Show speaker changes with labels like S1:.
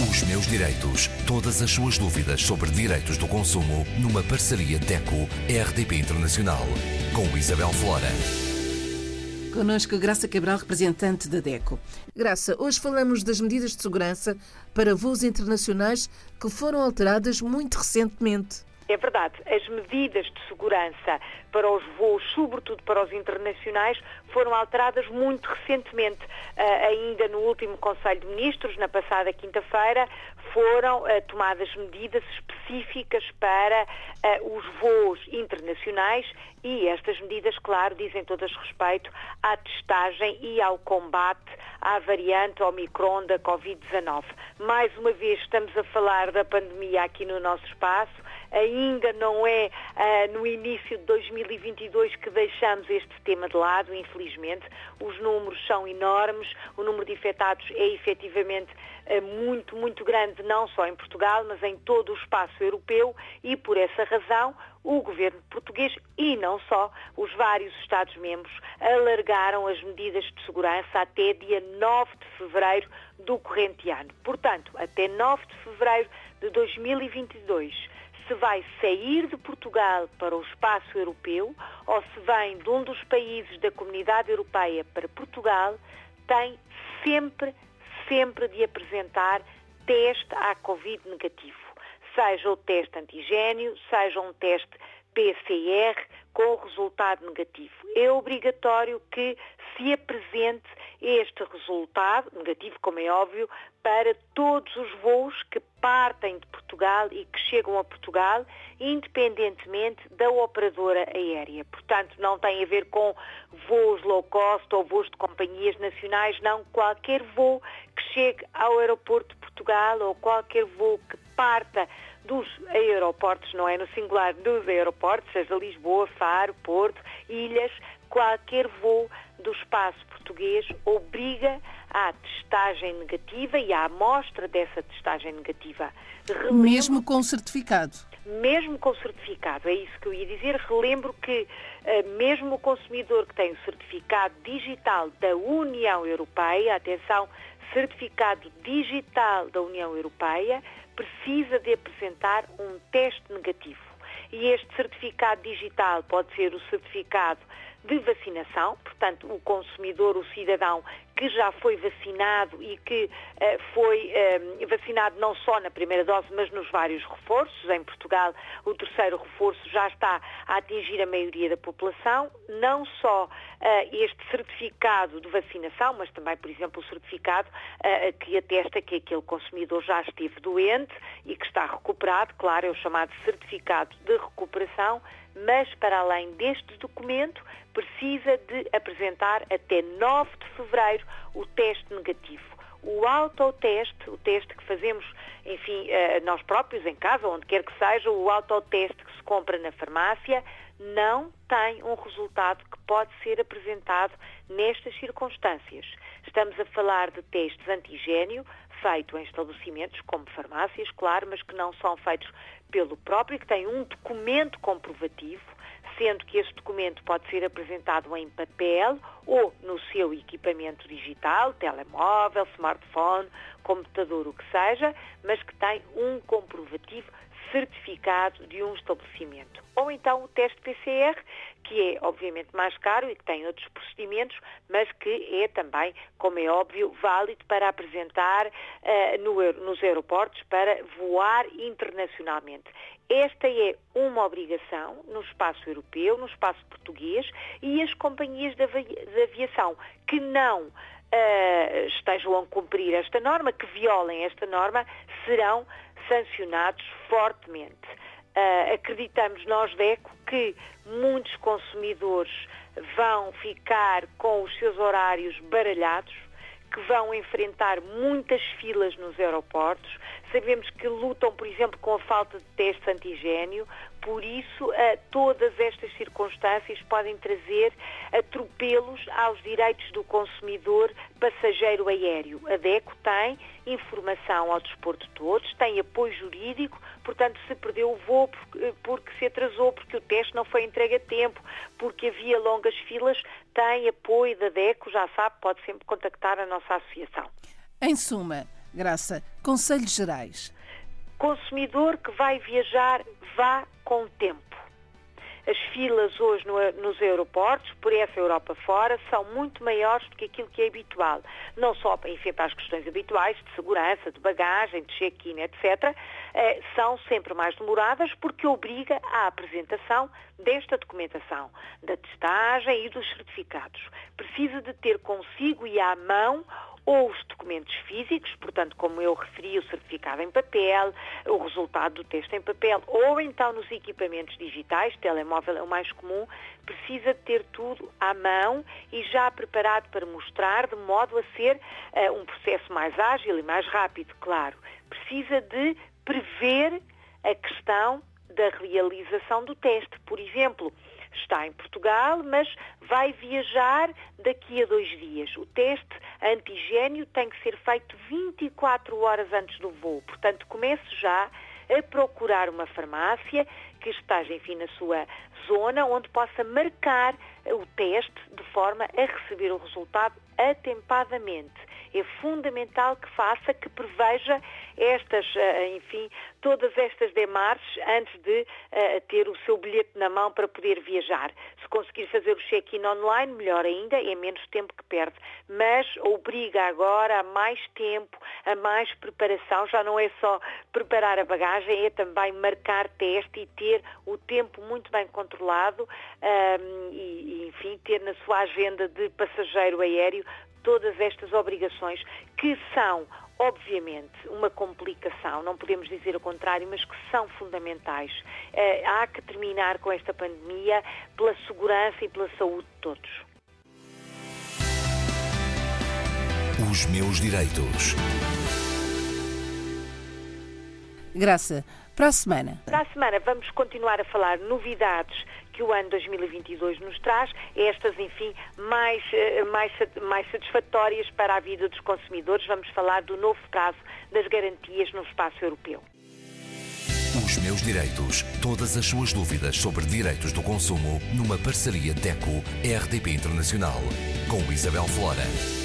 S1: Os meus direitos. Todas as suas dúvidas sobre direitos do consumo numa parceria DECO-RDP Internacional. Com Isabel Flora.
S2: Conosco Graça Cabral, representante da DECO. Graça, hoje falamos das medidas de segurança para voos internacionais que foram alteradas muito recentemente.
S3: É verdade, as medidas de segurança para os voos, sobretudo para os internacionais, foram alteradas muito recentemente. Uh, ainda no último Conselho de Ministros, na passada quinta-feira, foram uh, tomadas medidas específicas para uh, os voos internacionais e estas medidas, claro, dizem todas respeito à testagem e ao combate à variante Omicron da Covid-19. Mais uma vez, estamos a falar da pandemia aqui no nosso espaço ainda não é uh, no início de 2022 que deixamos este tema de lado, infelizmente. Os números são enormes, o número de infectados é efetivamente uh, muito, muito grande, não só em Portugal, mas em todo o espaço europeu e, por essa razão, o governo português e não só, os vários Estados-membros alargaram as medidas de segurança até dia 9 de fevereiro do corrente ano. Portanto, até 9 de fevereiro de 2022 se vai sair de Portugal para o espaço europeu ou se vem de um dos países da comunidade europeia para Portugal, tem sempre, sempre de apresentar teste à Covid negativo. Seja o teste antigênio, seja um teste PCR com resultado negativo. É obrigatório que se apresente este resultado, negativo como é óbvio, para todos os voos que partem de Portugal e que chegam a Portugal, independentemente da operadora aérea. Portanto, não tem a ver com voos low cost ou voos de companhias nacionais, não. Qualquer voo que chegue ao aeroporto de Portugal ou qualquer voo que parta dos aeroportos, não é no singular, dos aeroportos, seja Lisboa, Faro, Porto, Ilhas, qualquer voo do espaço português obriga à testagem negativa e à amostra dessa testagem negativa.
S2: Relembro, mesmo com certificado?
S3: Mesmo com certificado, é isso que eu ia dizer. Relembro que uh, mesmo o consumidor que tem o certificado digital da União Europeia, atenção, certificado digital da União Europeia, precisa de apresentar um teste negativo. E este certificado digital pode ser o certificado de vacinação, portanto, o consumidor, o cidadão que já foi vacinado e que uh, foi uh, vacinado não só na primeira dose, mas nos vários reforços. Em Portugal, o terceiro reforço já está a atingir a maioria da população. Não só uh, este certificado de vacinação, mas também, por exemplo, o certificado que atesta que aquele consumidor já esteve doente e que está recuperado, claro, é o chamado certificado de recuperação, mas para além deste documento, precisa de apresentar até 9 de fevereiro o teste negativo. O autoteste, o teste que fazemos, enfim, eh, nós próprios em casa, onde quer que seja, o autoteste que se compra na farmácia, não tem um resultado que pode ser apresentado nestas circunstâncias. Estamos a falar de testes antigênio, feito em estabelecimentos como farmácias, claro, mas que não são feitos pelo próprio, que têm um documento comprovativo sendo que esse documento pode ser apresentado em papel ou no seu equipamento digital, telemóvel, smartphone, computador, o que seja, mas que tem um comprovativo certificado de um estabelecimento. Ou então o teste PCR, que é obviamente mais caro e que tem outros procedimentos, mas que é também, como é óbvio, válido para apresentar uh, no, nos aeroportos para voar internacionalmente. Esta é uma obrigação no espaço europeu, no espaço português e as companhias de aviação que não uh, estejam a cumprir esta norma, que violem esta norma, serão sancionados fortemente. Uh, acreditamos nós, DECO, que muitos consumidores vão ficar com os seus horários baralhados, que vão enfrentar muitas filas nos aeroportos. Sabemos que lutam, por exemplo, com a falta de teste antigênio, por isso todas estas circunstâncias podem trazer atropelos aos direitos do consumidor passageiro aéreo. A DECO tem informação ao desporto de todos, tem apoio jurídico, portanto, se perdeu o voo porque se atrasou, porque o teste não foi entregue a tempo, porque havia longas filas, tem apoio da DECO, já sabe, pode sempre contactar a nossa associação.
S2: Em suma, Graça, conselhos gerais.
S3: Consumidor que vai viajar, vá com tempo. As filas hoje no, nos aeroportos, por essa Europa fora, são muito maiores do que aquilo que é habitual. Não só, enfim, para as questões habituais de segurança, de bagagem, de check-in, etc., eh, são sempre mais demoradas porque obriga à apresentação desta documentação, da testagem e dos certificados. Precisa de ter consigo e à mão ou os documentos físicos, portanto, como eu referi, o certificado em papel, o resultado do teste em papel, ou então nos equipamentos digitais, telemóvel é o mais comum, precisa ter tudo à mão e já preparado para mostrar, de modo a ser uh, um processo mais ágil e mais rápido, claro. Precisa de prever a questão da realização do teste. Por exemplo, está em Portugal, mas vai viajar daqui a dois dias. O teste antigênio tem que ser feito 24 horas antes do voo. Portanto, comece já a procurar uma farmácia que esteja, enfim, na sua zona, onde possa marcar o teste de forma a receber o resultado atempadamente é fundamental que faça, que preveja estas, eh, enfim, todas estas demarches antes de uh, ter o seu bilhete na mão para poder viajar. Se conseguir fazer o check-in online, melhor ainda, é menos tempo que perde. Mas obriga agora a mais tempo, a mais preparação, já não é só preparar a bagagem, é também marcar teste e ter o tempo muito bem controlado um, e, enfim, ter na sua agenda de passageiro aéreo todas estas obrigações que são obviamente, uma complicação, não podemos dizer o contrário, mas que são fundamentais. Uh, há que terminar com esta pandemia pela segurança e pela saúde de todos.
S1: Os meus direitos.
S2: Graça, para a semana.
S3: Para a semana vamos continuar a falar novidades que o ano 2022 nos traz, estas, enfim, mais, eh, mais, mais satisfatórias para a vida dos consumidores. Vamos falar do novo caso das garantias no espaço europeu.
S1: Os meus direitos. Todas as suas dúvidas sobre direitos do consumo numa parceria DECO-RDP Internacional com Isabel Flora.